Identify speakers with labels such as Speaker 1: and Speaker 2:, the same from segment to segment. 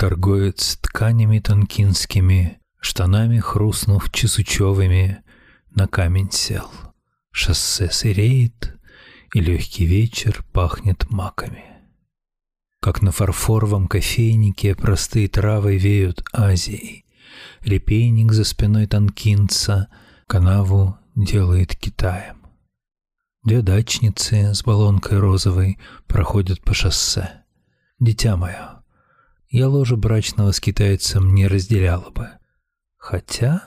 Speaker 1: Торговец тканями тонкинскими, штанами хрустнув чесучевыми, на камень сел. Шоссе сыреет, и легкий вечер пахнет маками. Как на фарфоровом кофейнике простые травы веют Азией. Репейник за спиной танкинца канаву делает Китаем. Две дачницы с баллонкой розовой проходят по шоссе. Дитя мое, я ложу брачного с китайцем не разделяла бы. Хотя...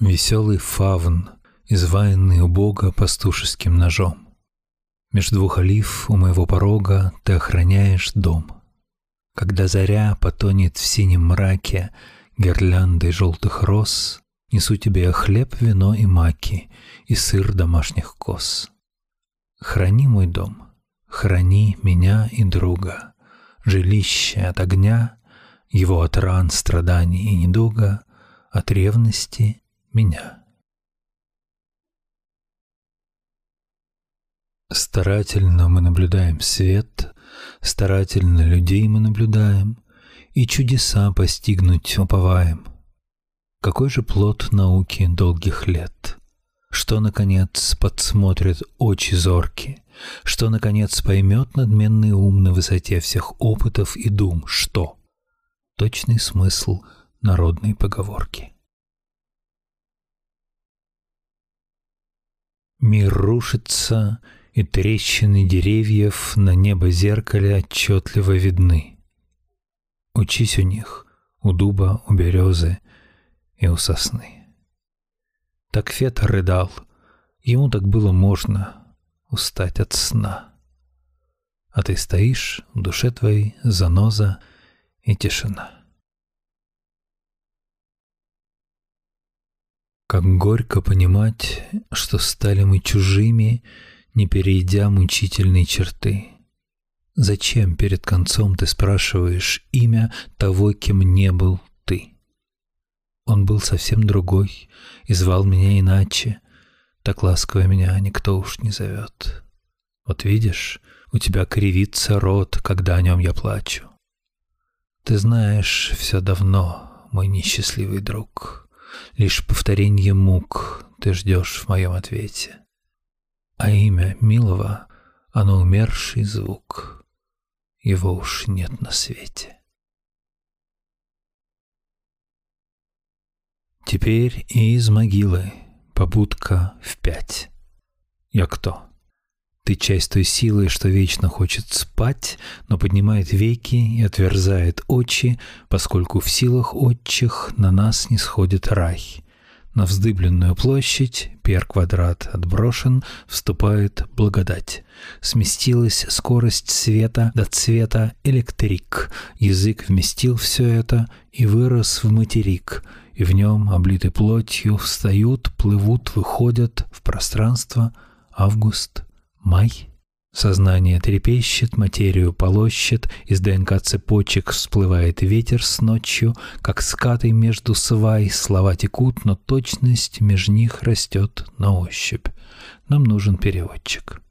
Speaker 1: Веселый фавн, изваянный у Бога пастушеским ножом. Меж двух олив у моего порога ты охраняешь дом. Когда заря потонет в синем мраке гирляндой желтых роз, Несу тебе хлеб, вино и маки, и сыр домашних коз. Храни мой дом, храни меня и друга, Жилище от огня, его от ран, страданий и недуга, От ревности меня. Старательно мы наблюдаем свет, Старательно людей мы наблюдаем, И чудеса постигнуть уповаем. Какой же плод науки долгих лет? Что, наконец, подсмотрит очи зорки? Что, наконец, поймет надменный ум на высоте всех опытов и дум? Что? Точный смысл народной поговорки. Мир рушится, и трещины деревьев на небо зеркале отчетливо видны. Учись у них, у дуба, у березы и у сосны. Так Фет рыдал, ему так было можно устать от сна. А ты стоишь, в душе твоей заноза и тишина. Как горько понимать, что стали мы чужими, не перейдя мучительной черты. Зачем перед концом ты спрашиваешь имя того, кем не был? Он был совсем другой и звал меня иначе. Так ласково меня никто уж не зовет. Вот видишь, у тебя кривится рот, когда о нем я плачу. Ты знаешь все давно, мой несчастливый друг. Лишь повторение мук ты ждешь в моем ответе. А имя милого, оно умерший звук. Его уж нет на свете. Теперь и из могилы побудка в пять. Я кто? Ты часть той силы, что вечно хочет спать, но поднимает веки и отверзает очи, поскольку в силах отчих на нас не сходит рай. На вздыбленную площадь, пер квадрат отброшен, вступает благодать. Сместилась скорость света до цвета электрик. Язык вместил все это и вырос в материк, и в нем, облиты плотью, встают, плывут, выходят в пространство август, Май. Сознание трепещет, материю полощет, из ДНК цепочек всплывает ветер с ночью, как скаты между свай, слова текут, но точность между них растет на ощупь. Нам нужен переводчик.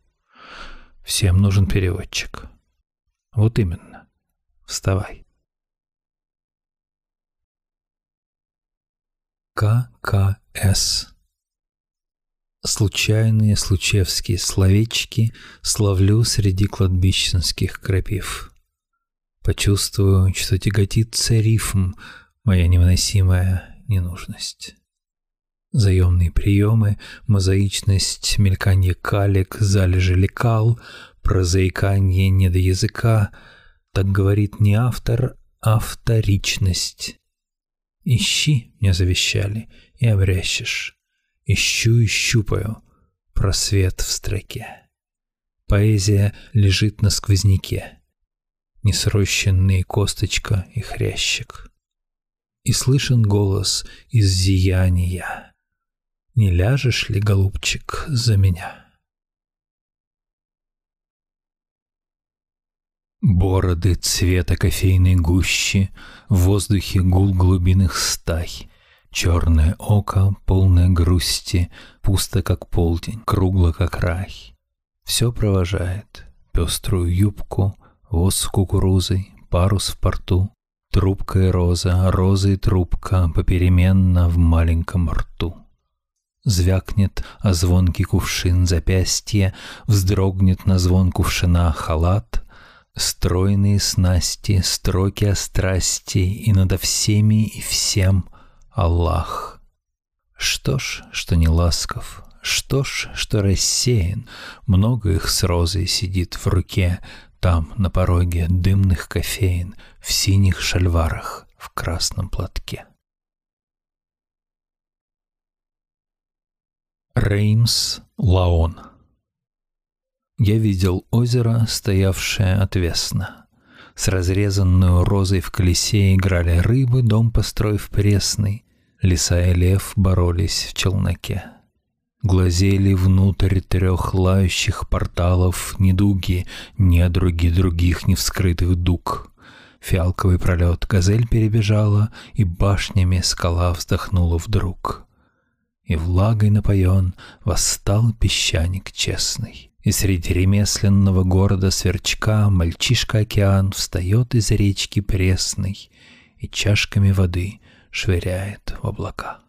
Speaker 1: Всем нужен переводчик. Вот именно. Вставай. ККС случайные случевские словечки славлю среди кладбищенских крапив. Почувствую, что тяготится рифм моя невыносимая ненужность. Заемные приемы, мозаичность, мельканье калек, залежи лекал, прозаиканье не до языка, так говорит не автор, а вторичность. Ищи, мне завещали, и обрящешь. Ищу и щупаю просвет в строке. Поэзия лежит на сквозняке, Несрощенные косточка и хрящик. И слышен голос из зияния. Не ляжешь ли, голубчик, за меня? Бороды цвета кофейной гущи, В воздухе гул глубинных стай, Черное око, полное грусти, пусто как полдень, кругло как рай. Все провожает, пеструю юбку, воз с кукурузой, парус в порту, трубка и роза, роза и трубка попеременно в маленьком рту. Звякнет о звонкий кувшин запястье, Вздрогнет на звон кувшина халат, Стройные снасти, строки о страсти, И надо всеми и всем Аллах. Что ж, что не ласков, что ж, что рассеян, Много их с розой сидит в руке, Там, на пороге дымных кофеин, В синих шальварах, в красном платке. Реймс Лаон Я видел озеро, стоявшее отвесно. С разрезанную розой в колесе играли рыбы, дом построив пресный. Лиса и лев боролись в челноке. Глазели внутрь трех лающих порталов недуги, недруги других невскрытых дуг. Фиалковый пролет газель перебежала, и башнями скала вздохнула вдруг и влагой напоен восстал песчаник честный. И среди ремесленного города сверчка мальчишка-океан встает из речки пресной и чашками воды швыряет в облака.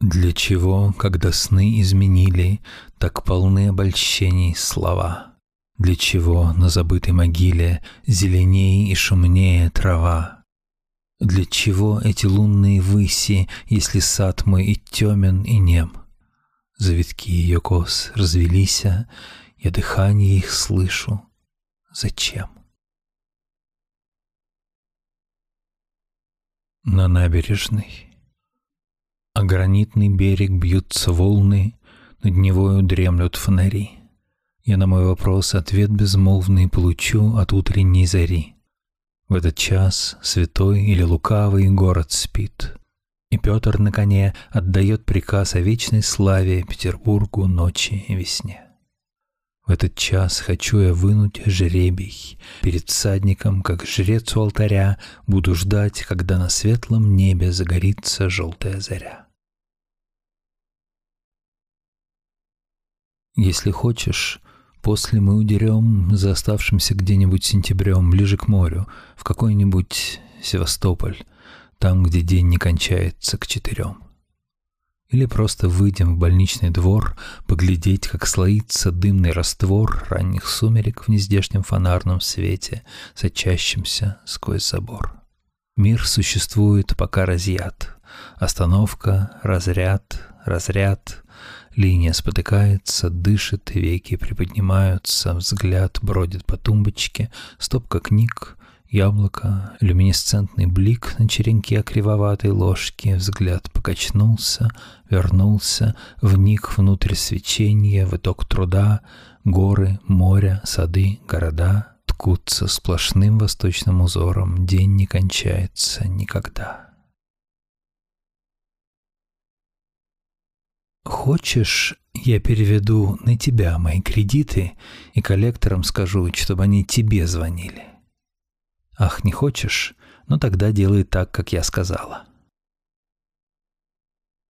Speaker 1: Для чего, когда сны изменили, так полны обольщений слова? Для чего на забытой могиле зеленее и шумнее трава? Для чего эти лунные выси, если сад мой и темен, и нем? Завитки ее кос развелись, я дыхание их слышу. Зачем? На набережной. А гранитный берег бьются волны, Над невою дремлют фонари. Я на мой вопрос ответ безмолвный Получу от утренней зари. В этот час святой или лукавый город спит, и Петр на коне отдает приказ о вечной славе Петербургу ночи и весне. В этот час хочу я вынуть жребий. Перед всадником, как жрец у алтаря, буду ждать, когда на светлом небе загорится желтая заря. Если хочешь, После мы удерем за оставшимся где-нибудь сентябрем, ближе к морю, в какой-нибудь Севастополь, там, где день не кончается к четырем. Или просто выйдем в больничный двор, поглядеть, как слоится дымный раствор ранних сумерек в нездешнем фонарном свете, сочащемся сквозь забор. Мир существует, пока разъят. Остановка, разряд, разряд, Линия спотыкается, дышит, веки приподнимаются, взгляд бродит по тумбочке, стопка книг, яблоко, люминесцентный блик на черенке кривоватой ложки, взгляд покачнулся, вернулся, вник внутрь свечения, в итог труда, горы, море, сады, города ткутся сплошным восточным узором, день не кончается никогда. Хочешь, я переведу на тебя мои кредиты и коллекторам скажу, чтобы они тебе звонили? Ах, не хочешь? Ну тогда делай так, как я сказала.